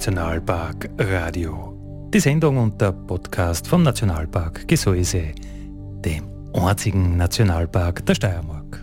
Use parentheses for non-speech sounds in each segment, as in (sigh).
Nationalpark Radio. Die Sendung und der Podcast vom Nationalpark Gesäuse, dem einzigen Nationalpark der Steiermark.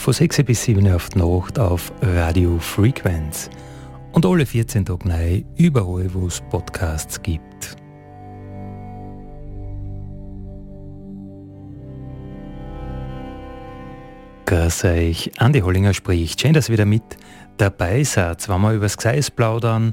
Von 6 bis 7 Uhr auf die Nacht auf Radio Frequenz und alle 14 Tage neu überall, wo es Podcasts gibt. Grüß euch, Andi Hollinger spricht. Schön, dass ihr wieder mit dabei seid, wenn wir über das Gseis plaudern,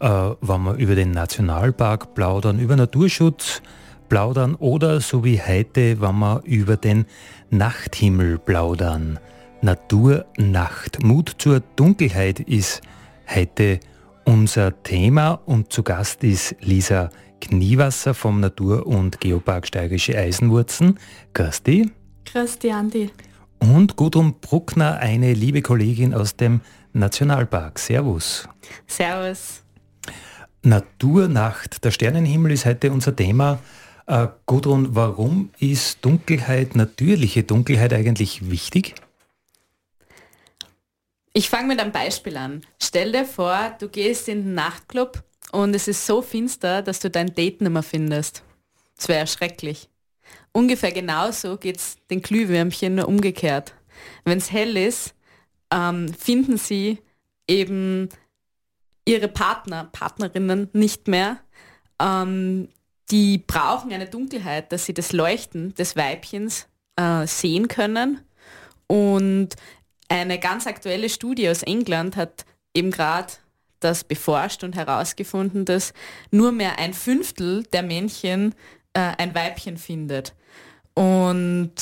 äh, wenn wir über den Nationalpark plaudern, über Naturschutz, plaudern oder so wie heute, wenn wir über den Nachthimmel plaudern. Naturnacht. Mut zur Dunkelheit ist heute unser Thema und zu Gast ist Lisa Kniewasser vom Natur- und Geopark Steirische Eisenwurzen. Christi. Christi, Andi. Und Gudrun Bruckner, eine liebe Kollegin aus dem Nationalpark. Servus. Servus. Naturnacht. Der Sternenhimmel ist heute unser Thema. Äh, Gudrun, warum ist Dunkelheit, natürliche Dunkelheit eigentlich wichtig? Ich fange mit einem Beispiel an. Stell dir vor, du gehst in den Nachtclub und es ist so finster, dass du dein Date nicht mehr findest. Das wäre schrecklich. Ungefähr genauso geht es den Glühwürmchen nur umgekehrt. Wenn es hell ist, ähm, finden sie eben ihre Partner, Partnerinnen nicht mehr. Ähm, die brauchen eine Dunkelheit, dass sie das Leuchten des Weibchens äh, sehen können. Und eine ganz aktuelle Studie aus England hat eben gerade das beforscht und herausgefunden, dass nur mehr ein Fünftel der Männchen äh, ein Weibchen findet. Und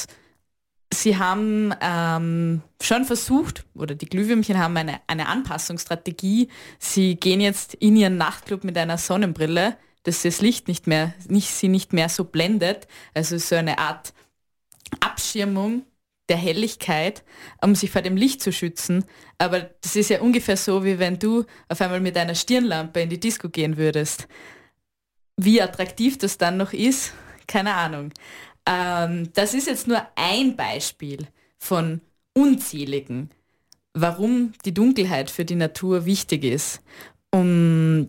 sie haben ähm, schon versucht, oder die Glühwürmchen haben eine, eine Anpassungsstrategie. Sie gehen jetzt in ihren Nachtclub mit einer Sonnenbrille, dass das Licht nicht mehr, nicht, sie nicht mehr so blendet. Also so eine Art Abschirmung der Helligkeit, um sich vor dem Licht zu schützen. Aber das ist ja ungefähr so, wie wenn du auf einmal mit einer Stirnlampe in die Disco gehen würdest. Wie attraktiv das dann noch ist, keine Ahnung. Ähm, das ist jetzt nur ein Beispiel von unzähligen, warum die Dunkelheit für die Natur wichtig ist. Um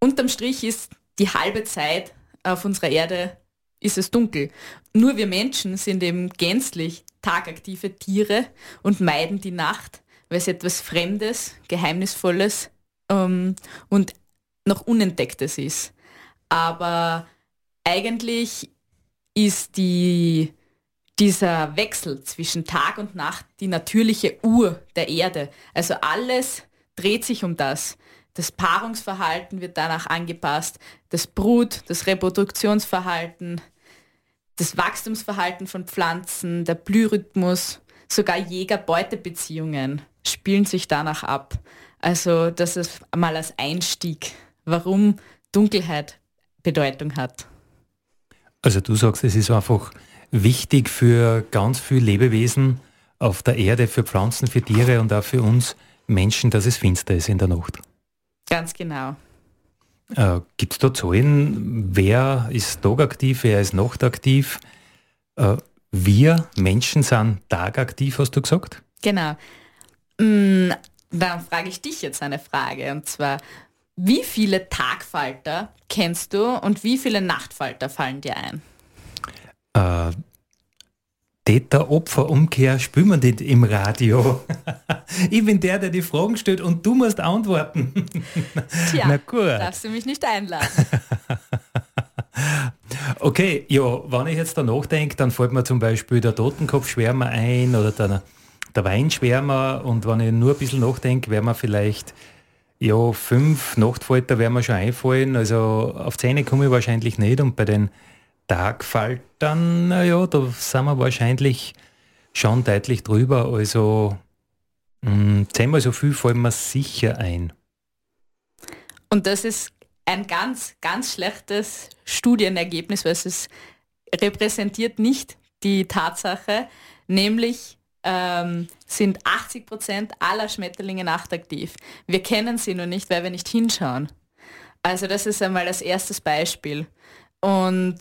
unterm Strich ist die halbe Zeit auf unserer Erde ist es dunkel. Nur wir Menschen sind eben gänzlich tagaktive Tiere und meiden die Nacht, weil es etwas Fremdes, Geheimnisvolles ähm, und noch Unentdecktes ist. Aber eigentlich ist die, dieser Wechsel zwischen Tag und Nacht die natürliche Uhr der Erde. Also alles dreht sich um das. Das Paarungsverhalten wird danach angepasst, das Brut, das Reproduktionsverhalten, das Wachstumsverhalten von Pflanzen, der Blührhythmus, sogar Jäger-Beute-Beziehungen spielen sich danach ab. Also das ist mal als Einstieg, warum Dunkelheit Bedeutung hat. Also du sagst, es ist einfach wichtig für ganz viele Lebewesen auf der Erde, für Pflanzen, für Tiere und auch für uns Menschen, dass es finster ist in der Nacht. Ganz genau. Äh, Gibt es da Zahlen, wer ist tagaktiv, wer ist nachtaktiv? Äh, wir Menschen sind tagaktiv, hast du gesagt? Genau. Mm, dann frage ich dich jetzt eine Frage und zwar, wie viele Tagfalter kennst du und wie viele Nachtfalter fallen dir ein? Äh, Täter-Opfer-Umkehr spüren wir nicht im Radio. (laughs) ich bin der, der die Fragen stellt und du musst antworten. (laughs) Tja, Na gut. darfst du mich nicht einladen. (laughs) Okay, ja, wenn ich jetzt da nachdenke, dann fällt mir zum Beispiel der Totenkopfschwärmer ein oder der, der Weinschwärmer und wenn ich nur ein bisschen nachdenke, wäre mir vielleicht ja, fünf Nachtfalter werden mir schon einfallen. Also auf Zähne komme ich wahrscheinlich nicht und bei den Tagfaltern, naja, da sind wir wahrscheinlich schon deutlich drüber. Also mh, hm, zehnmal so viel fallen mir sicher ein. Und das ist ein ganz, ganz schlechtes Studienergebnis, weil es repräsentiert nicht die Tatsache, nämlich ähm, sind 80 Prozent aller Schmetterlinge nachtaktiv. Wir kennen sie nur nicht, weil wir nicht hinschauen. Also das ist einmal das erste Beispiel. Und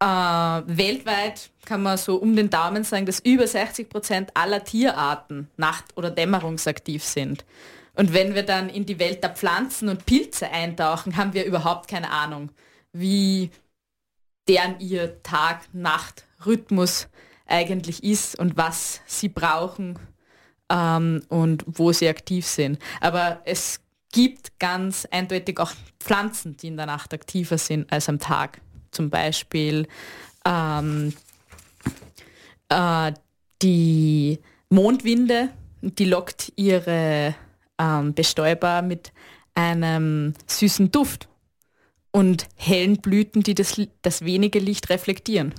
äh, weltweit kann man so um den Daumen sagen, dass über 60 Prozent aller Tierarten nacht- oder dämmerungsaktiv sind. Und wenn wir dann in die Welt der Pflanzen und Pilze eintauchen, haben wir überhaupt keine Ahnung, wie deren ihr Tag-Nacht-Rhythmus eigentlich ist und was sie brauchen ähm, und wo sie aktiv sind. Aber es gibt ganz eindeutig auch Pflanzen, die in der Nacht aktiver sind als am Tag. Zum Beispiel ähm, äh, die Mondwinde, die lockt ihre ähm, Bestäuber mit einem süßen Duft und hellen Blüten, die das, das wenige Licht reflektieren.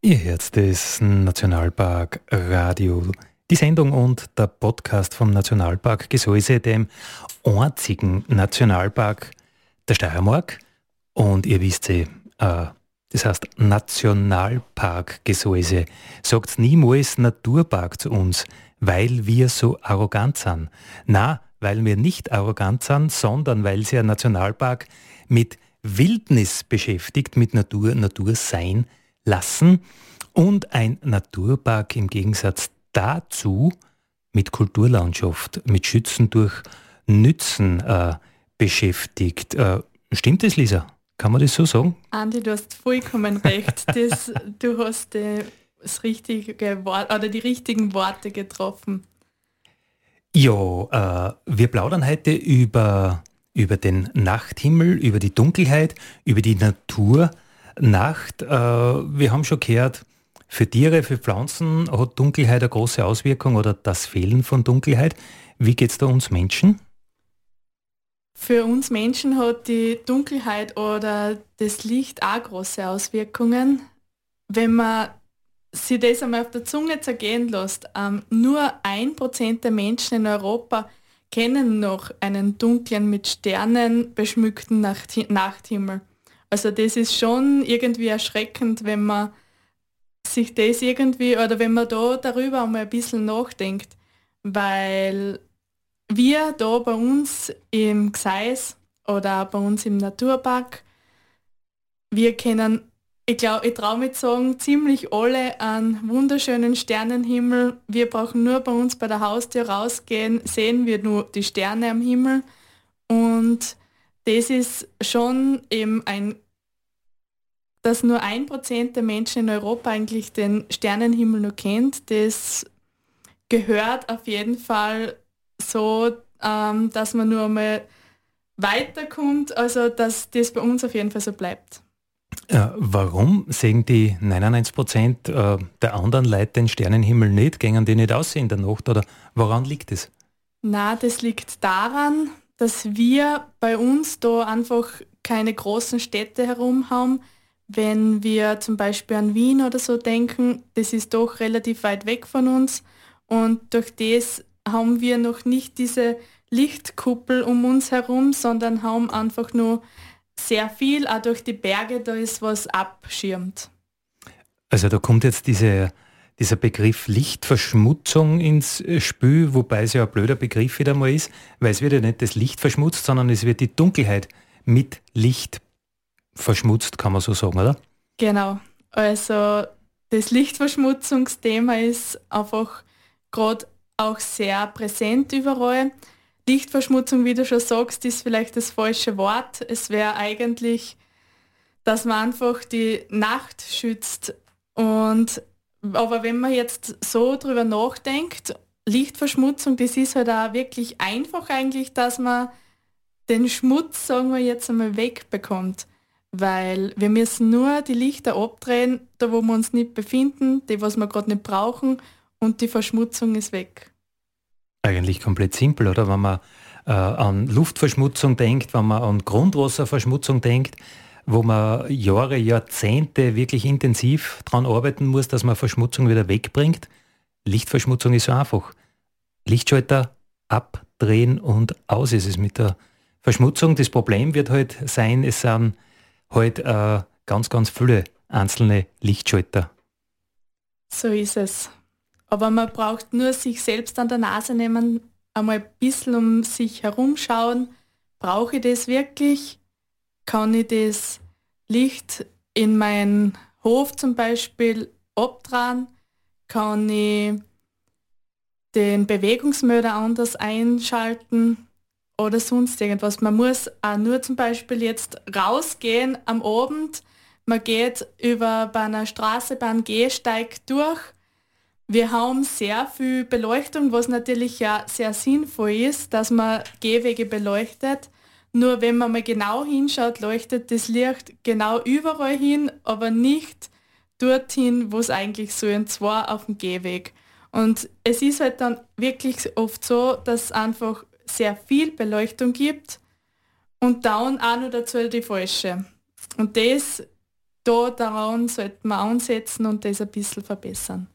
Ihr hört das Nationalpark Radio. Die Sendung und der Podcast vom Nationalpark Gesäuse, dem einzigen Nationalpark der Steiermark. Und ihr wisst eh, äh, das heißt Nationalpark Gesäuse. Sagt niemals Naturpark zu uns weil wir so arrogant sind. Na, weil wir nicht arrogant sind, sondern weil sie ein Nationalpark mit Wildnis beschäftigt, mit Natur, Natur sein lassen und ein Naturpark im Gegensatz dazu mit Kulturlandschaft, mit Schützen durch Nützen äh, beschäftigt. Äh, stimmt das, Lisa? Kann man das so sagen? Andi, du hast vollkommen recht. Das, du hast äh, das richtige Wort oder die richtigen Worte getroffen. Ja, äh, wir plaudern heute über, über den Nachthimmel, über die Dunkelheit, über die Natur. Nacht, äh, wir haben schon gehört, für Tiere, für Pflanzen hat Dunkelheit eine große Auswirkung oder das Fehlen von Dunkelheit. Wie geht es da uns Menschen? Für uns Menschen hat die Dunkelheit oder das Licht auch große Auswirkungen. Wenn man sie das einmal auf der Zunge zergehen lässt, ähm, nur ein Prozent der Menschen in Europa kennen noch einen dunklen, mit Sternen beschmückten Nacht Nachthimmel. Also das ist schon irgendwie erschreckend, wenn man sich das irgendwie oder wenn man da darüber einmal ein bisschen nachdenkt, weil wir da bei uns im Gseis oder bei uns im Naturpark, wir kennen ich glaube, ich traue mich sagen, ziemlich alle einen wunderschönen Sternenhimmel. Wir brauchen nur bei uns bei der Haustür rausgehen, sehen wir nur die Sterne am Himmel. Und das ist schon eben ein, dass nur ein Prozent der Menschen in Europa eigentlich den Sternenhimmel nur kennt. Das gehört auf jeden Fall so, ähm, dass man nur mal weiterkommt, also dass das bei uns auf jeden Fall so bleibt. Äh, warum sehen die 99 Prozent äh, der anderen Leute den Sternenhimmel nicht? Gängen die nicht aus in der Nacht oder woran liegt es? Na, das liegt daran, dass wir bei uns da einfach keine großen Städte herum haben. Wenn wir zum Beispiel an Wien oder so denken, das ist doch relativ weit weg von uns und durch das haben wir noch nicht diese Lichtkuppel um uns herum, sondern haben einfach nur sehr viel, auch durch die Berge, da ist was abschirmt. Also da kommt jetzt diese, dieser Begriff Lichtverschmutzung ins Spiel, wobei es ja ein blöder Begriff wieder mal ist, weil es wird ja nicht das Licht verschmutzt, sondern es wird die Dunkelheit mit Licht verschmutzt, kann man so sagen, oder? Genau. Also das Lichtverschmutzungsthema ist einfach gerade auch sehr präsent überall. Lichtverschmutzung, wie du schon sagst, ist vielleicht das falsche Wort. Es wäre eigentlich, dass man einfach die Nacht schützt. Und aber wenn man jetzt so drüber nachdenkt, Lichtverschmutzung, das ist halt auch wirklich einfach eigentlich, dass man den Schmutz, sagen wir jetzt einmal, wegbekommt. weil wir müssen nur die Lichter abdrehen, da wo wir uns nicht befinden, die was wir gerade nicht brauchen und die Verschmutzung ist weg. Eigentlich komplett simpel, oder? Wenn man äh, an Luftverschmutzung denkt, wenn man an Grundwasserverschmutzung denkt, wo man Jahre, Jahrzehnte wirklich intensiv daran arbeiten muss, dass man Verschmutzung wieder wegbringt. Lichtverschmutzung ist so einfach. Lichtschalter abdrehen und aus ist es mit der Verschmutzung. Das Problem wird halt sein, es sind halt äh, ganz, ganz viele einzelne Lichtschalter. So ist es. Aber man braucht nur sich selbst an der Nase nehmen, einmal ein bisschen um sich herumschauen. Brauche ich das wirklich? Kann ich das Licht in meinen Hof zum Beispiel abdrehen? Kann ich den Bewegungsmörder anders einschalten oder sonst irgendwas. Man muss auch nur zum Beispiel jetzt rausgehen am Abend. Man geht über bei einer Straße beim Gehsteig durch. Wir haben sehr viel Beleuchtung, was natürlich ja sehr sinnvoll ist, dass man Gehwege beleuchtet. Nur wenn man mal genau hinschaut, leuchtet das Licht genau überall hin, aber nicht dorthin, wo es eigentlich so und zwar auf dem Gehweg. Und es ist halt dann wirklich oft so, dass es einfach sehr viel Beleuchtung gibt und dann auch noch dazu die falsche. Und das, da daran sollte man ansetzen und das ein bisschen verbessern.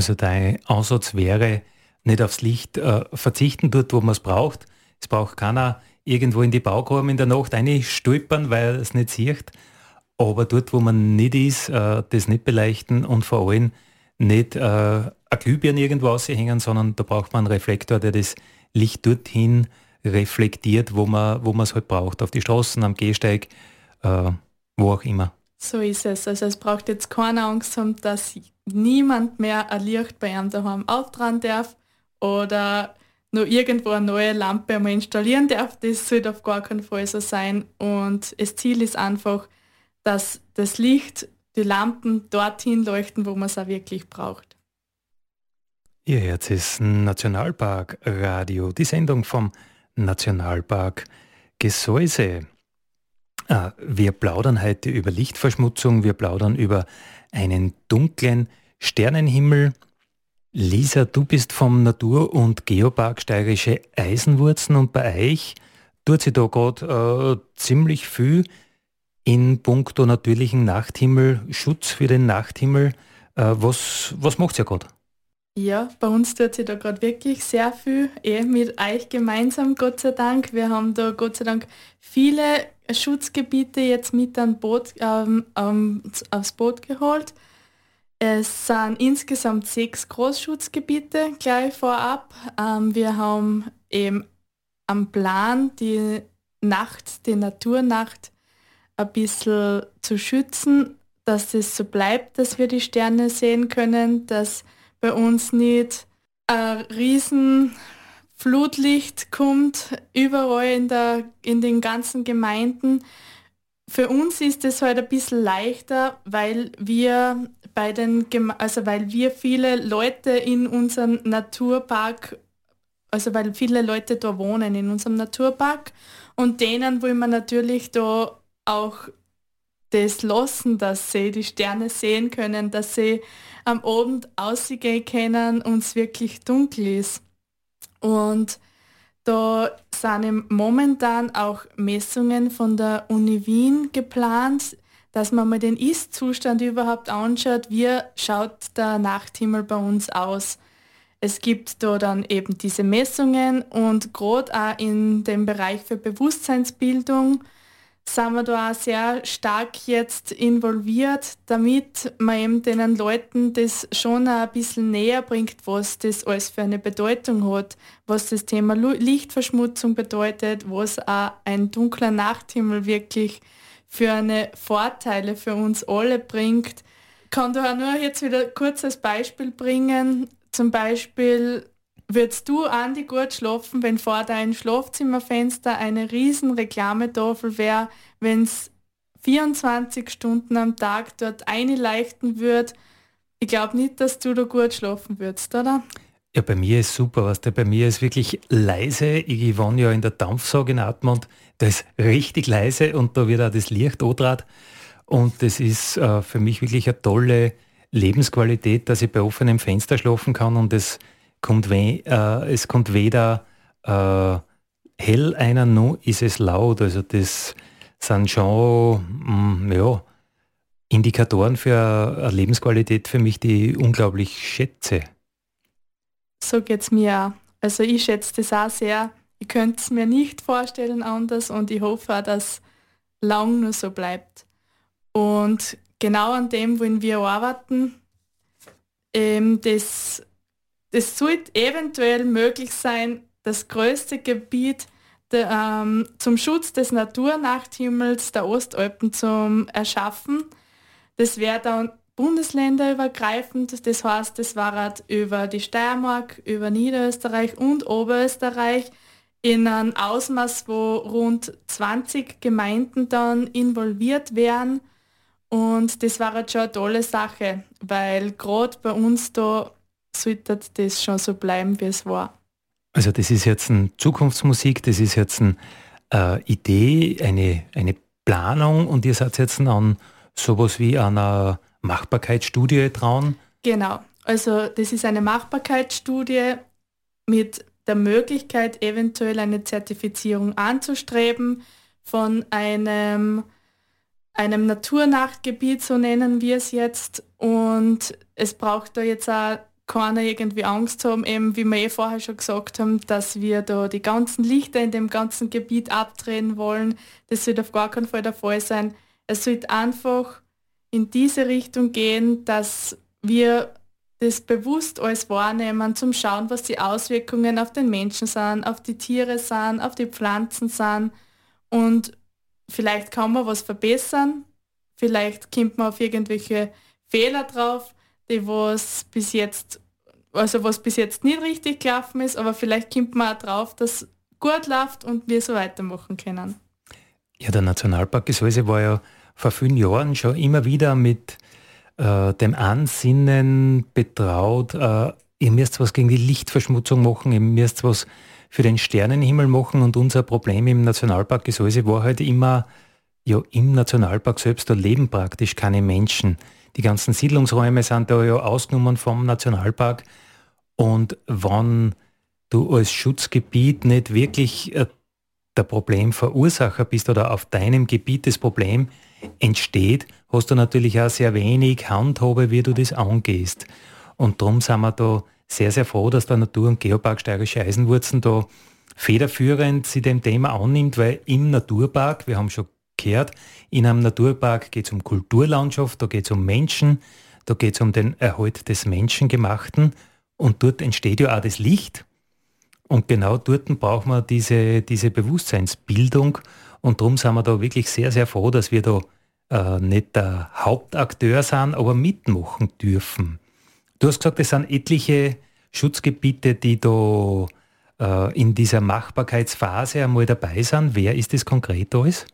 Also dein Ansatz wäre, nicht aufs Licht äh, verzichten dort, wo man es braucht. Es braucht keiner irgendwo in die Baugrube in der Nacht stolpern, weil es nicht sieht. Aber dort, wo man nicht ist, äh, das nicht beleuchten und vor allem nicht äh, eine Glühbirne irgendwo aushängen, sondern da braucht man einen Reflektor, der das Licht dorthin reflektiert, wo man es halt braucht, auf die Straßen, am Gehsteig, äh, wo auch immer. So ist es. Also es braucht jetzt keine Angst haben, dass niemand mehr ein Licht bei einem daheim auftragen darf oder nur irgendwo eine neue Lampe einmal installieren darf. Das sollte auf gar keinen Fall so sein. Und das Ziel ist einfach, dass das Licht die Lampen dorthin leuchten, wo man es auch wirklich braucht. Ihr Herz ist Nationalpark Radio, die Sendung vom Nationalpark Gesäuse. Ah, wir plaudern heute über Lichtverschmutzung, wir plaudern über einen dunklen Sternenhimmel. Lisa, du bist vom Natur- und Geopark Steirische Eisenwurzen und bei euch tut sich da gerade äh, ziemlich viel in puncto natürlichen Nachthimmel, Schutz für den Nachthimmel. Äh, was, was macht ihr gerade? Ja, bei uns tut sich da gerade wirklich sehr viel, eh mit euch gemeinsam, Gott sei Dank. Wir haben da Gott sei Dank viele Schutzgebiete jetzt mit an Boot, ähm, ähm, aufs Boot geholt. Es sind insgesamt sechs Großschutzgebiete gleich vorab. Ähm, wir haben eben am Plan die Nacht, die Naturnacht ein bisschen zu schützen, dass es so bleibt, dass wir die Sterne sehen können, dass bei uns nicht ein riesen Flutlicht kommt überall in, der, in den ganzen Gemeinden. Für uns ist es halt ein bisschen leichter, weil wir bei den also weil wir viele Leute in unserem Naturpark, also weil viele Leute da wohnen in unserem Naturpark und denen wollen wir natürlich da auch das lassen, dass sie die Sterne sehen können, dass sie am Abend ausgehen können und es wirklich dunkel ist. Und da sind momentan auch Messungen von der Uni Wien geplant, dass man mal den Ist-Zustand überhaupt anschaut, wie schaut der Nachthimmel bei uns aus. Es gibt da dann eben diese Messungen und gerade auch in dem Bereich für Bewusstseinsbildung sind wir da auch sehr stark jetzt involviert, damit man eben den Leuten das schon ein bisschen näher bringt, was das alles für eine Bedeutung hat, was das Thema Lichtverschmutzung bedeutet, was auch ein dunkler Nachthimmel wirklich für eine Vorteile für uns alle bringt. Ich kann da auch nur jetzt wieder kurz als Beispiel bringen. Zum Beispiel Würdest du, Andi, gut schlafen, wenn vor deinem Schlafzimmerfenster eine riesen Reklametafel wäre, wenn es 24 Stunden am Tag dort einleuchten würde? Ich glaube nicht, dass du da gut schlafen würdest, oder? Ja, bei mir ist super, was der bei mir ist wirklich leise. Ich wohne ja in der Dampfsauge in Atmund. da ist richtig leise und da wird auch das Licht andraht. Und das ist äh, für mich wirklich eine tolle Lebensqualität, dass ich bei offenem Fenster schlafen kann und es kommt, we äh, es kommt weder äh, hell einer, noch ist es laut. Also das sind schon mh, mm, ja, Indikatoren für eine Lebensqualität für mich, die ich unglaublich schätze. So geht es mir auch. Also ich schätze das auch sehr. Ich könnte es mir nicht vorstellen anders und ich hoffe auch, dass lang nur so bleibt. Und genau an dem wollen wir arbeiten. Ähm, das, das sollte eventuell möglich sein, das größte Gebiet der, ähm, zum Schutz des Naturnachthimmels der Ostalpen zu erschaffen. Das wäre dann bundesländerübergreifend, das heißt, das war halt über die Steiermark, über Niederösterreich und Oberösterreich in einem Ausmaß, wo rund 20 Gemeinden dann involviert wären. Und das war halt schon eine tolle Sache, weil gerade bei uns da sollte das schon so bleiben, wie es war. Also das ist jetzt eine Zukunftsmusik, das ist jetzt eine äh, Idee, eine, eine Planung und ihr seid jetzt an sowas wie einer Machbarkeitsstudie trauen? Genau, also das ist eine Machbarkeitsstudie mit der Möglichkeit, eventuell eine Zertifizierung anzustreben von einem, einem Naturnachtgebiet, so nennen wir es jetzt. Und es braucht da jetzt auch keiner irgendwie Angst haben, eben wie wir eh vorher schon gesagt haben, dass wir da die ganzen Lichter in dem ganzen Gebiet abdrehen wollen. Das wird auf gar keinen Fall der Fall sein. Es wird einfach in diese Richtung gehen, dass wir das bewusst alles wahrnehmen, zum Schauen, was die Auswirkungen auf den Menschen sind, auf die Tiere sind, auf die Pflanzen sind. Und vielleicht kann man was verbessern, vielleicht kommt man auf irgendwelche Fehler drauf, die was bis jetzt, also was bis jetzt nicht richtig gelaufen ist, aber vielleicht kommt man auch drauf, dass gut läuft und wir so weitermachen können. Ja, der Nationalpark Gesäuse war ja vor vielen Jahren schon immer wieder mit äh, dem Ansinnen betraut, äh, ihr müsst was gegen die Lichtverschmutzung machen, ihr müsst was für den Sternenhimmel machen und unser Problem im Nationalpark Gesäuse war halt immer, ja im Nationalpark selbst, da leben praktisch keine Menschen. Die ganzen Siedlungsräume sind da ja ausgenommen vom Nationalpark und wenn du als Schutzgebiet nicht wirklich äh, der Problemverursacher bist oder auf deinem Gebiet das Problem entsteht, hast du natürlich auch sehr wenig Handhabe, wie du das angehst. Und darum sind wir da sehr, sehr froh, dass der Natur- und Geopark Steirische Eisenwurzen da federführend sich dem Thema annimmt, weil im Naturpark, wir haben schon gehört, in einem Naturpark geht es um Kulturlandschaft, da geht es um Menschen, da geht es um den Erhalt des Menschengemachten und dort entsteht ja auch das Licht. Und genau dort braucht man diese, diese Bewusstseinsbildung und darum sind wir da wirklich sehr, sehr froh, dass wir da äh, nicht der Hauptakteur sind, aber mitmachen dürfen. Du hast gesagt, es sind etliche Schutzgebiete, die da äh, in dieser Machbarkeitsphase einmal dabei sind. Wer ist das konkret alles?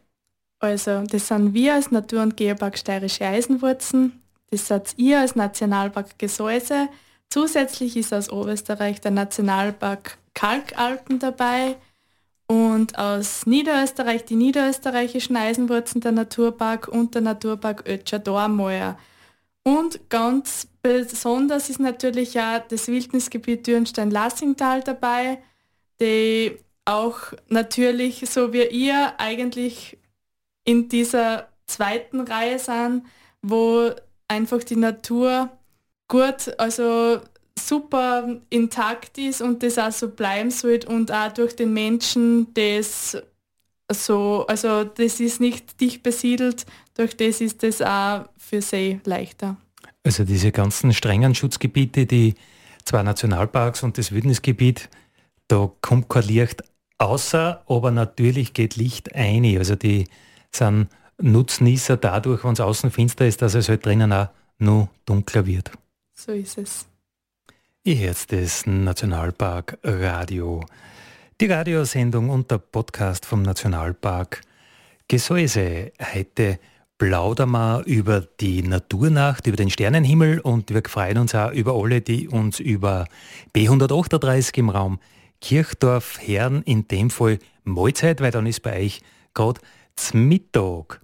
Also, das sind wir als Natur- und Geopark Steirische Eisenwurzen, das seid ihr als Nationalpark Gesäuse. Zusätzlich ist aus Oberösterreich der Nationalpark Kalkalpen dabei, und aus Niederösterreich die niederösterreichischen Eisenwurzen der Naturpark und der Naturpark Ötscher Dormoer. Und ganz besonders ist natürlich auch das Wildnisgebiet Dürnstein-Lassingtal dabei, die auch natürlich, so wie ihr, eigentlich in dieser zweiten Reihe sind, wo einfach die Natur gut, also super intakt ist und das auch so bleiben soll und auch durch den Menschen das so, also das ist nicht dicht besiedelt, durch das ist das auch für sie leichter. Also diese ganzen strengen Schutzgebiete, die zwei Nationalparks und das Wildnisgebiet, da kommt kein Licht außer, aber natürlich geht Licht ein. Also die sind Nutznießer dadurch, wenn es außen finster ist, dass es halt drinnen auch noch dunkler wird. So ist es. Ihr hört das Nationalpark Radio. Die Radiosendung und der Podcast vom Nationalpark Gesäuse. Heute plaudern wir über die Naturnacht, über den Sternenhimmel und wir freuen uns auch über alle, die uns über B138 im Raum Kirchdorf, Herren, in dem Fall Mahlzeit, weil dann ist bei euch gerade Mittag.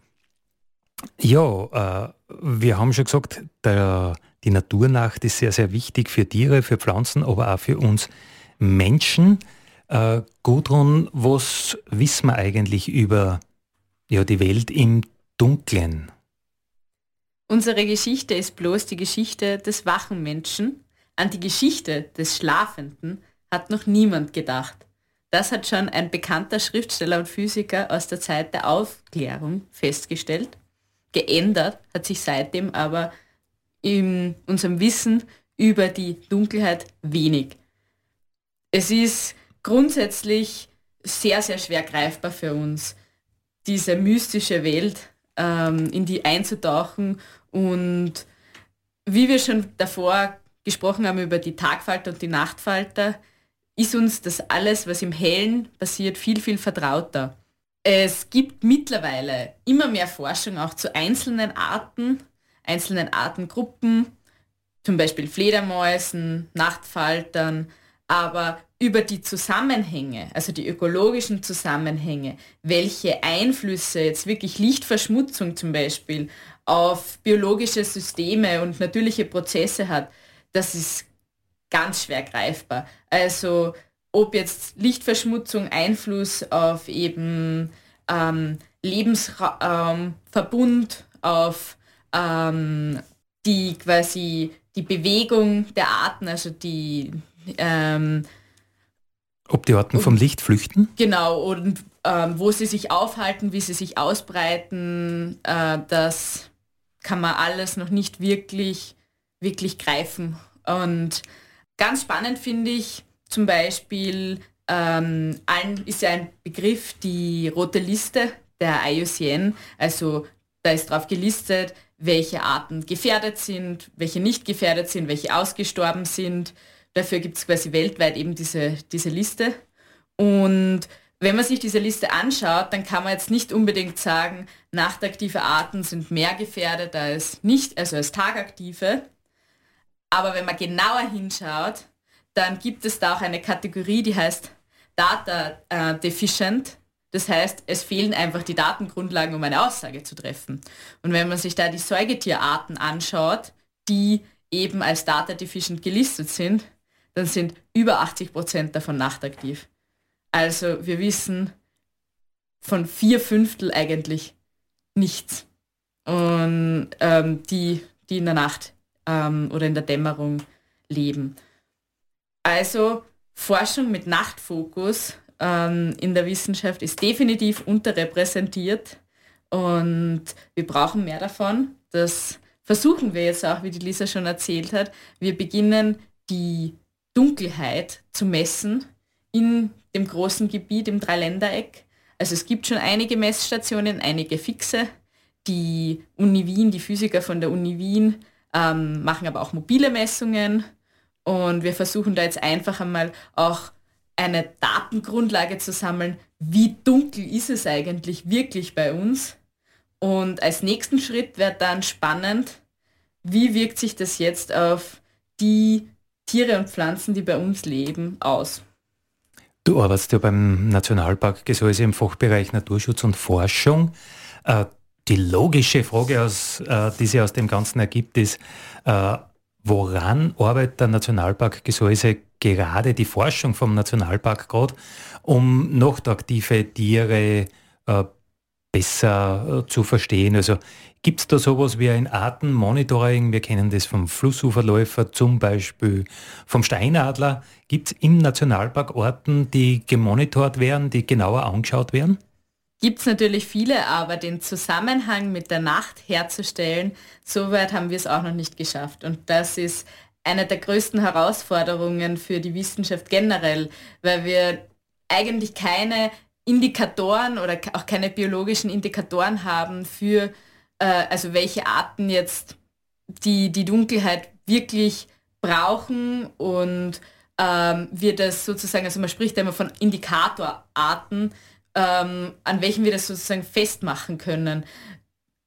Ja, äh, wir haben schon gesagt, der, die Naturnacht ist sehr, sehr wichtig für Tiere, für Pflanzen, aber auch für uns Menschen. Äh, Gudrun, was wissen wir eigentlich über ja, die Welt im Dunklen? Unsere Geschichte ist bloß die Geschichte des wachen Menschen. An die Geschichte des Schlafenden hat noch niemand gedacht. Das hat schon ein bekannter Schriftsteller und Physiker aus der Zeit der Aufklärung festgestellt. Geändert hat sich seitdem aber in unserem Wissen über die Dunkelheit wenig. Es ist grundsätzlich sehr, sehr schwer greifbar für uns, diese mystische Welt ähm, in die einzutauchen und wie wir schon davor gesprochen haben über die Tagfalter und die Nachtfalter, ist uns das alles, was im Hellen passiert, viel, viel vertrauter. Es gibt mittlerweile immer mehr Forschung auch zu einzelnen Arten, einzelnen Artengruppen, zum Beispiel Fledermäusen, Nachtfaltern, aber über die Zusammenhänge, also die ökologischen Zusammenhänge, welche Einflüsse jetzt wirklich Lichtverschmutzung zum Beispiel auf biologische Systeme und natürliche Prozesse hat, das ist ganz schwer greifbar. Also ob jetzt Lichtverschmutzung Einfluss auf eben ähm, Lebensverbund, auf ähm, die quasi die Bewegung der Arten, also die ähm, ob die Arten vom Licht flüchten? Genau, und ähm, wo sie sich aufhalten, wie sie sich ausbreiten, äh, das kann man alles noch nicht wirklich, wirklich greifen. Und ganz spannend finde ich zum Beispiel, ähm, allen ist ja ein Begriff die rote Liste der IUCN. Also da ist drauf gelistet, welche Arten gefährdet sind, welche nicht gefährdet sind, welche ausgestorben sind. Dafür gibt es quasi weltweit eben diese, diese Liste. Und wenn man sich diese Liste anschaut, dann kann man jetzt nicht unbedingt sagen, nachtaktive Arten sind mehr gefährdet als nicht, also als tagaktive. Aber wenn man genauer hinschaut, dann gibt es da auch eine Kategorie, die heißt Data äh, Deficient. Das heißt, es fehlen einfach die Datengrundlagen, um eine Aussage zu treffen. Und wenn man sich da die Säugetierarten anschaut, die eben als Data Deficient gelistet sind, dann sind über 80 Prozent davon nachtaktiv. Also wir wissen von vier Fünftel eigentlich nichts. Und ähm, die, die in der Nacht ähm, oder in der Dämmerung leben. Also Forschung mit Nachtfokus ähm, in der Wissenschaft ist definitiv unterrepräsentiert und wir brauchen mehr davon. Das versuchen wir jetzt auch, wie die Lisa schon erzählt hat. Wir beginnen die Dunkelheit zu messen in dem großen Gebiet im Dreiländereck. Also es gibt schon einige Messstationen, einige fixe. Die Uni Wien, die Physiker von der Uni Wien ähm, machen aber auch mobile Messungen und wir versuchen da jetzt einfach einmal auch eine Datengrundlage zu sammeln, wie dunkel ist es eigentlich wirklich bei uns. Und als nächsten Schritt wäre dann spannend, wie wirkt sich das jetzt auf die Tiere und Pflanzen, die bei uns leben, aus. Du arbeitest ja beim Nationalpark Gesäuse im Fachbereich Naturschutz und Forschung. Äh, die logische Frage, aus, äh, die sich aus dem Ganzen ergibt, ist, äh, woran arbeitet der Nationalpark Gesäuse gerade die Forschung vom Nationalpark gerade, um nachtaktive Tiere besser zu verstehen? Also Gibt es da sowas wie ein Artenmonitoring? Wir kennen das vom Flussuferläufer, zum Beispiel vom Steinadler. Gibt es im Nationalpark Orten, die gemonitort werden, die genauer angeschaut werden? Gibt es natürlich viele, aber den Zusammenhang mit der Nacht herzustellen, soweit haben wir es auch noch nicht geschafft. Und das ist eine der größten Herausforderungen für die Wissenschaft generell, weil wir eigentlich keine Indikatoren oder auch keine biologischen Indikatoren haben für äh, also welche Arten jetzt die, die Dunkelheit wirklich brauchen und ähm, wir das sozusagen, also man spricht immer von Indikatorarten, ähm, an welchen wir das sozusagen festmachen können,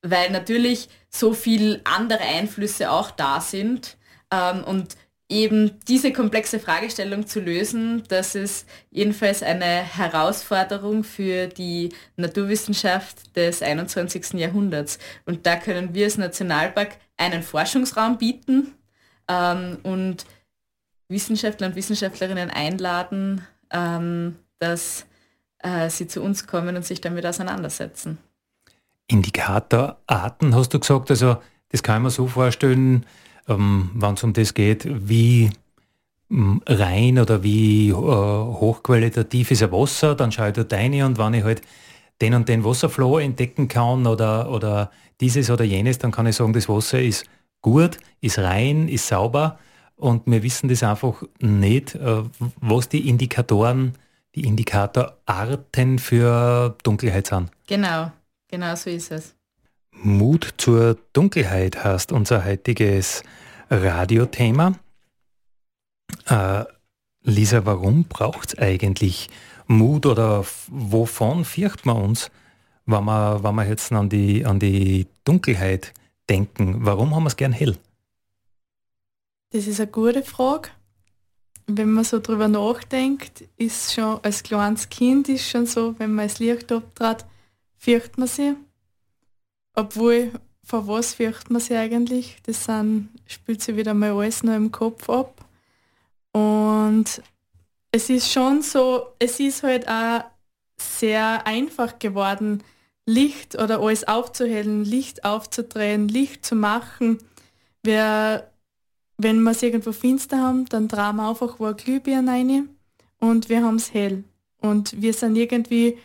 weil natürlich so viel andere Einflüsse auch da sind ähm, und eben diese komplexe Fragestellung zu lösen, das ist jedenfalls eine Herausforderung für die Naturwissenschaft des 21. Jahrhunderts. Und da können wir als Nationalpark einen Forschungsraum bieten ähm, und Wissenschaftler und Wissenschaftlerinnen einladen, ähm, dass äh, sie zu uns kommen und sich damit auseinandersetzen. Indikatorarten hast du gesagt, also das kann man so vorstellen, ähm, wenn es um das geht, wie ähm, rein oder wie äh, hochqualitativ ist ein Wasser, dann schaue ich dort rein und wenn ich halt den und den Wasserflow entdecken kann oder, oder dieses oder jenes, dann kann ich sagen, das Wasser ist gut, ist rein, ist sauber und wir wissen das einfach nicht, äh, was die Indikatoren, die Indikatorarten für Dunkelheit sind. Genau, genau so ist es. Mut zur Dunkelheit heißt unser heutiges Radiothema. Äh, Lisa, warum braucht es eigentlich Mut oder wovon fürcht man uns, wenn wir, wenn wir jetzt an die, an die Dunkelheit denken? Warum haben wir es gern hell? Das ist eine gute Frage. Wenn man so drüber nachdenkt, ist schon als kleines Kind ist schon so, wenn man das Licht abtrat, fürchtet man sich. Obwohl, vor was fürchtet man sich eigentlich? Das sind, spielt sich wieder mal alles noch im Kopf ab. Und es ist schon so, es ist halt auch sehr einfach geworden, Licht oder alles aufzuhellen, Licht aufzudrehen, Licht zu machen. Wir, wenn wir es irgendwo finster haben, dann drehen wir einfach wo ein Glühbirne rein und wir haben es hell. Und wir sind irgendwie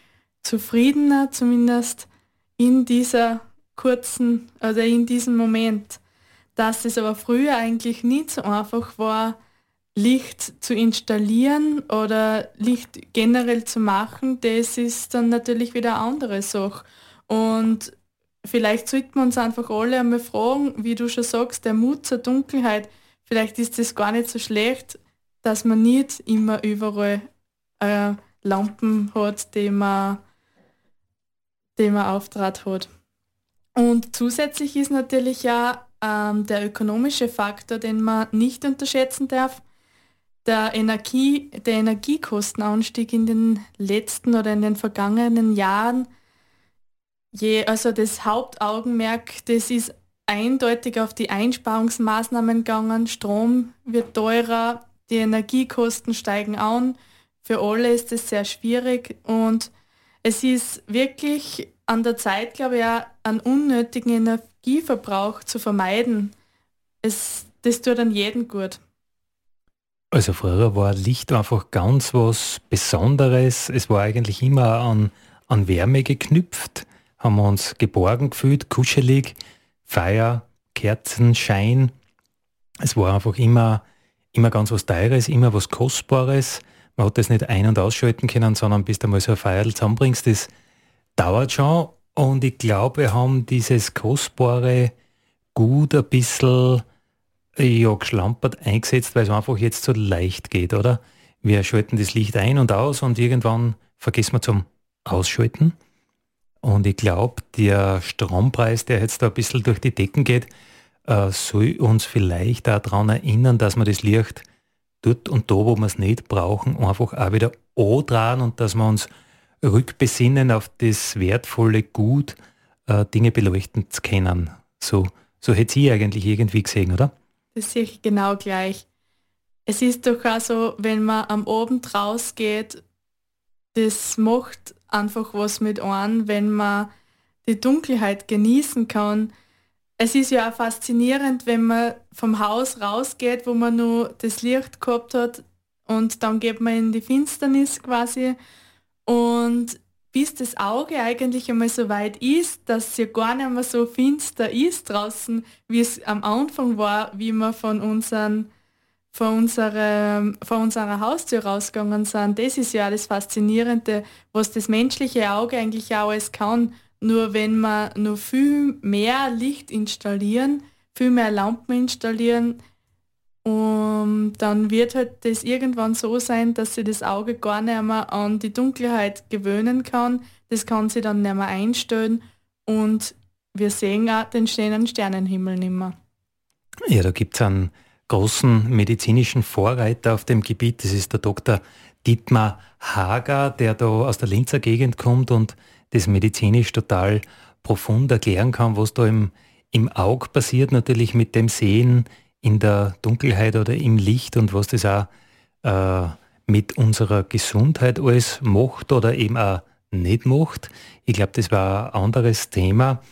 zufriedener, zumindest in dieser kurzen, oder in diesem Moment. Dass es aber früher eigentlich nicht so einfach war, Licht zu installieren oder Licht generell zu machen, das ist dann natürlich wieder eine andere Sache. Und vielleicht sollten wir uns einfach alle einmal fragen, wie du schon sagst, der Mut zur Dunkelheit, vielleicht ist das gar nicht so schlecht, dass man nicht immer überall äh, Lampen hat, die man, die man auftrat hat. Und zusätzlich ist natürlich ja ähm, der ökonomische Faktor, den man nicht unterschätzen darf. Der, Energie, der Energiekostenanstieg in den letzten oder in den vergangenen Jahren, je, also das Hauptaugenmerk, das ist eindeutig auf die Einsparungsmaßnahmen gegangen. Strom wird teurer, die Energiekosten steigen an. Für alle ist es sehr schwierig und es ist wirklich an der Zeit, glaube ich, auch einen unnötigen Energieverbrauch zu vermeiden. Es, das tut an jeden gut. Also früher war Licht einfach ganz was Besonderes. Es war eigentlich immer an, an Wärme geknüpft, haben wir uns geborgen gefühlt, kuschelig, Feuer, Kerzen, Schein. Es war einfach immer, immer ganz was Teures, immer was Kostbares. Man hat das nicht ein- und ausschalten können, sondern bis du mal so ein Feuer zusammenbringst, das dauert schon und ich glaube, wir haben dieses kostbare Gut ein bisschen ja, geschlampert eingesetzt, weil es einfach jetzt so leicht geht, oder? Wir schalten das Licht ein und aus und irgendwann vergessen wir zum Ausschalten. Und ich glaube, der Strompreis, der jetzt da ein bisschen durch die Decken geht, äh, soll uns vielleicht daran erinnern, dass wir das Licht dort und da, wo wir es nicht brauchen, einfach auch wieder andrehen und dass wir uns rückbesinnen auf das wertvolle Gut, äh, Dinge beleuchten zu können. So, so hätte sie eigentlich irgendwie gesehen, oder? Das sehe ich genau gleich. Es ist doch auch so, wenn man am Abend rausgeht, das macht einfach was mit an, wenn man die Dunkelheit genießen kann. Es ist ja auch faszinierend, wenn man vom Haus rausgeht, wo man nur das Licht gehabt hat und dann geht man in die Finsternis quasi und bis das Auge eigentlich einmal so weit ist, dass es ja gar nicht mehr so finster ist draußen, wie es am Anfang war, wie wir von, unseren, von, unserer, von unserer Haustür rausgegangen sind. Das ist ja das Faszinierende, was das menschliche Auge eigentlich auch alles kann. Nur wenn wir noch viel mehr Licht installieren, viel mehr Lampen installieren, und dann wird halt das irgendwann so sein, dass sie das Auge gar nicht mehr an die Dunkelheit gewöhnen kann. Das kann sie dann nicht mehr einstellen und wir sehen auch den schönen Sternenhimmel nicht mehr. Ja, da gibt es einen großen medizinischen Vorreiter auf dem Gebiet. Das ist der Dr. Dietmar Hager, der da aus der Linzer Gegend kommt und das medizinisch total profund erklären kann, was da im, im Auge passiert, natürlich mit dem Sehen in der Dunkelheit oder im Licht und was das auch äh, mit unserer Gesundheit alles macht oder eben auch nicht macht. Ich glaube, das war ein anderes Thema.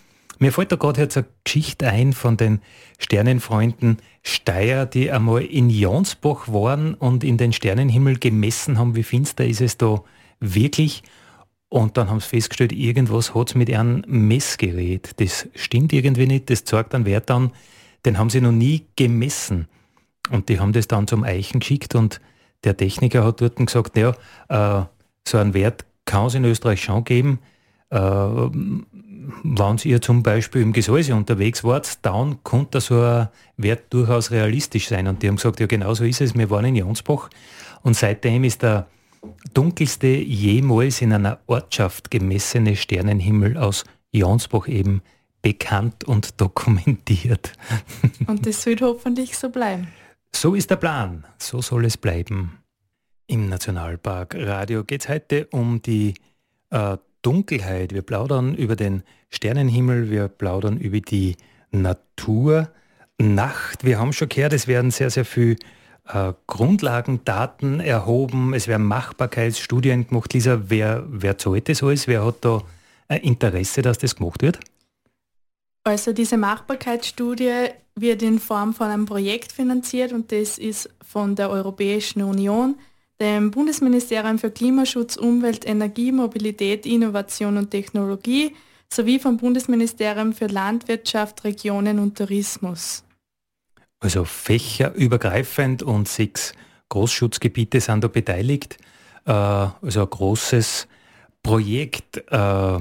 Mir fällt da gerade jetzt eine Geschichte ein von den Sternenfreunden Steyr, die einmal in Jonsbach waren und in den Sternenhimmel gemessen haben, wie finster ist es da wirklich. Und dann haben sie festgestellt, irgendwas hat es mit einem Messgerät. Das stimmt irgendwie nicht, das zeigt einen Wert an, den haben sie noch nie gemessen. Und die haben das dann zum Eichen geschickt und der Techniker hat dort gesagt, naja, äh, so einen Wert kann es in Österreich schon geben. Äh, wenn ihr zum Beispiel im Gesäuse unterwegs wart, dann konnte so ein Wert durchaus realistisch sein. Und die haben gesagt, ja genau so ist es, wir waren in Jonsbach und seitdem ist der dunkelste jemals in einer Ortschaft gemessene Sternenhimmel aus Jonsbach eben bekannt und (laughs) dokumentiert. Und das soll hoffentlich so bleiben. So ist der Plan, so soll es bleiben. Im Nationalpark Radio geht es heute um die äh, Dunkelheit. Wir plaudern über den Sternenhimmel, wir plaudern über die Natur. Nacht, wir haben schon gehört, es werden sehr, sehr viele äh, Grundlagendaten erhoben, es werden Machbarkeitsstudien gemacht. Lisa, wer, wer zahlt das alles? Wer hat da ein Interesse, dass das gemacht wird? Also diese Machbarkeitsstudie wird in Form von einem Projekt finanziert und das ist von der Europäischen Union, dem Bundesministerium für Klimaschutz, Umwelt, Energie, Mobilität, Innovation und Technologie sowie vom Bundesministerium für Landwirtschaft, Regionen und Tourismus. Also fächerübergreifend und sechs Großschutzgebiete sind da beteiligt. Äh, also ein großes Projekt. Äh,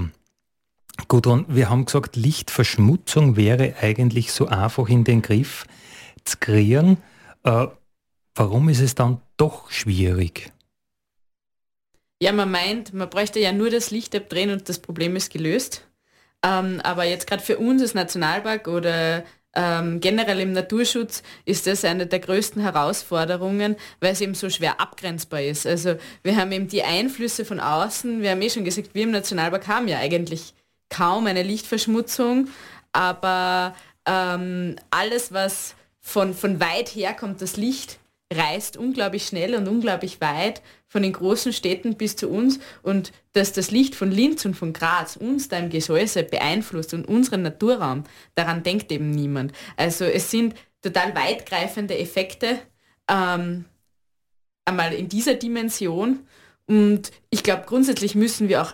Gudrun, wir haben gesagt, Lichtverschmutzung wäre eigentlich so einfach in den Griff zu kriegen. Äh, warum ist es dann doch schwierig? Ja, man meint, man bräuchte ja nur das Licht abdrehen und das Problem ist gelöst. Ähm, aber jetzt gerade für uns als Nationalpark oder ähm, generell im Naturschutz ist das eine der größten Herausforderungen, weil es eben so schwer abgrenzbar ist. Also wir haben eben die Einflüsse von außen, wir haben eh schon gesagt, wir im Nationalpark haben ja eigentlich kaum eine Lichtverschmutzung, aber ähm, alles, was von, von weit her kommt, das Licht reist unglaublich schnell und unglaublich weit von den großen Städten bis zu uns und dass das Licht von Linz und von Graz uns da im Gesäuse beeinflusst und unseren Naturraum, daran denkt eben niemand. Also es sind total weitgreifende Effekte, ähm, einmal in dieser Dimension und ich glaube, grundsätzlich müssen wir auch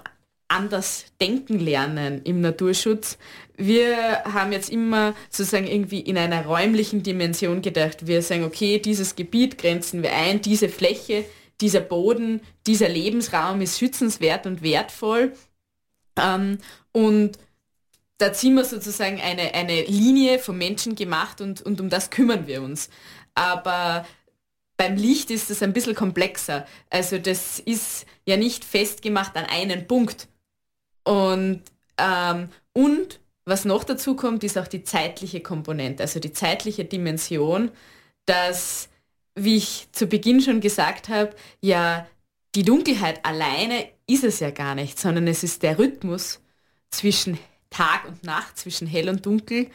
anders denken lernen im Naturschutz. Wir haben jetzt immer sozusagen irgendwie in einer räumlichen Dimension gedacht. Wir sagen, okay, dieses Gebiet grenzen wir ein, diese Fläche, dieser Boden, dieser Lebensraum ist schützenswert und wertvoll. Ähm, und da ziehen wir sozusagen eine, eine Linie vom Menschen gemacht und, und um das kümmern wir uns. Aber beim Licht ist es ein bisschen komplexer. Also das ist ja nicht festgemacht an einen Punkt, und, ähm, und was noch dazu kommt, ist auch die zeitliche Komponente, also die zeitliche Dimension, dass, wie ich zu Beginn schon gesagt habe, ja, die Dunkelheit alleine ist es ja gar nicht, sondern es ist der Rhythmus zwischen Tag und Nacht, zwischen hell und dunkel,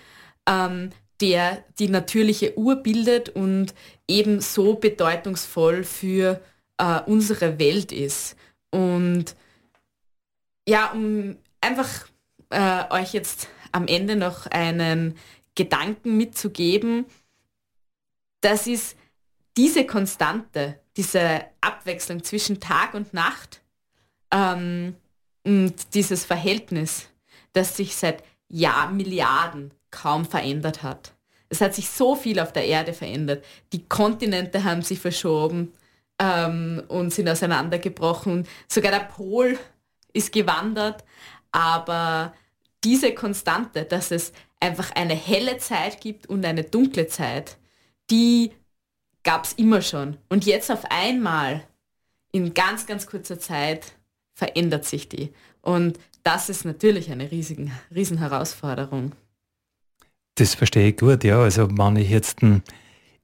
ähm, der die natürliche Uhr bildet und ebenso bedeutungsvoll für äh, unsere Welt ist. Und ja, um einfach äh, euch jetzt am Ende noch einen Gedanken mitzugeben, das ist diese Konstante, diese Abwechslung zwischen Tag und Nacht ähm, und dieses Verhältnis, das sich seit Jahr, Milliarden kaum verändert hat. Es hat sich so viel auf der Erde verändert. Die Kontinente haben sich verschoben ähm, und sind auseinandergebrochen. Sogar der Pol ist gewandert, aber diese Konstante, dass es einfach eine helle Zeit gibt und eine dunkle Zeit, die gab es immer schon. Und jetzt auf einmal, in ganz, ganz kurzer Zeit, verändert sich die. Und das ist natürlich eine riesigen, riesen Herausforderung. Das verstehe ich gut, ja. Also wenn ich jetzt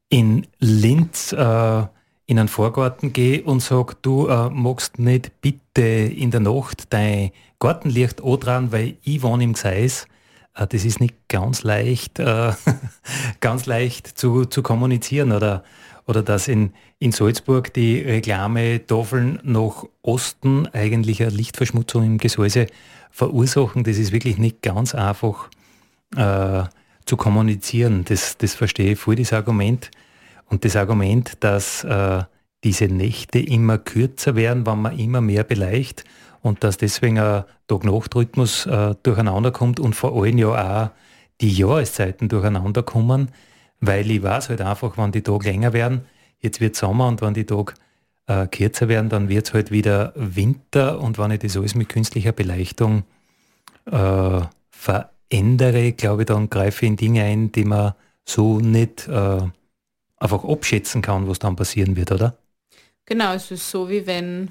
in Linz äh, in einen Vorgarten gehe und sage, du äh, magst nicht bitte in der Nacht dein Gartenlicht dran, weil ich wohne im Gseis. Äh, das ist nicht ganz leicht, äh, (laughs) ganz leicht zu, zu kommunizieren oder, oder dass in, in Salzburg die Reklametafeln nach Osten eigentlich eine Lichtverschmutzung im Gesäuse verursachen. Das ist wirklich nicht ganz einfach äh, zu kommunizieren. Das, das verstehe ich voll, das Argument. Und das Argument, dass äh, diese Nächte immer kürzer werden, wenn man immer mehr beleicht und dass deswegen ein Tag-Nacht-Rhythmus äh, durcheinander kommt und vor allem ja auch die Jahreszeiten durcheinander kommen, weil ich weiß halt einfach, wenn die Tage länger werden, jetzt wird Sommer und wenn die Tage äh, kürzer werden, dann wird es halt wieder Winter und wenn ich das alles mit künstlicher Beleuchtung äh, verändere, glaube ich, dann greife ich in Dinge ein, die man so nicht äh, einfach abschätzen kann, was dann passieren wird, oder? Genau, es ist so, wie wenn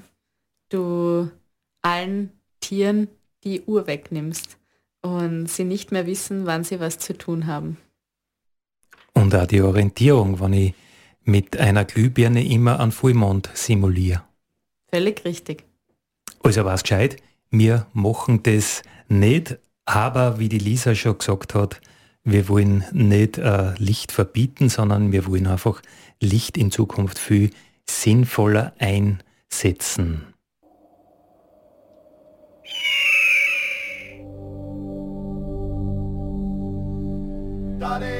du allen Tieren die Uhr wegnimmst und sie nicht mehr wissen, wann sie was zu tun haben. Und auch die Orientierung, wenn ich mit einer Glühbirne immer einen Vollmond simuliere. Völlig richtig. Also war es gescheit, wir machen das nicht, aber wie die Lisa schon gesagt hat, wir wollen nicht äh, Licht verbieten, sondern wir wollen einfach Licht in Zukunft viel sinnvoller einsetzen. Daddy,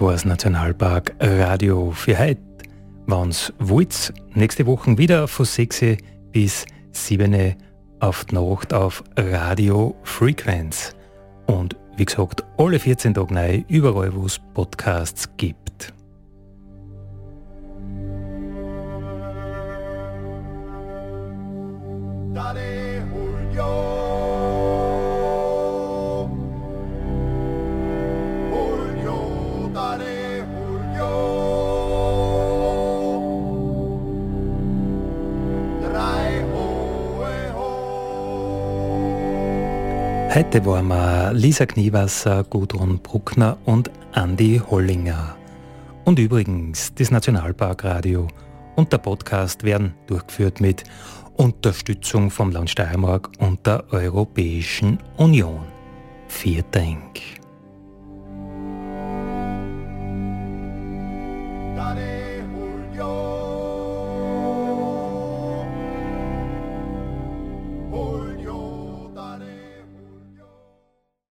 Das war das Nationalpark Radio für heute. Wenn's wollt, nächste Woche wieder von 6 bis 7 auf die Nacht auf Radio Frequenz. Und wie gesagt, alle 14 Tage neu, überall wo es Podcasts gibt. Daddy, Heute waren wir Lisa Kniewasser, Gudrun Bruckner und Andi Hollinger. Und übrigens, das Nationalparkradio und der Podcast werden durchgeführt mit Unterstützung vom Land Steiermark und der Europäischen Union. Vielen Dank.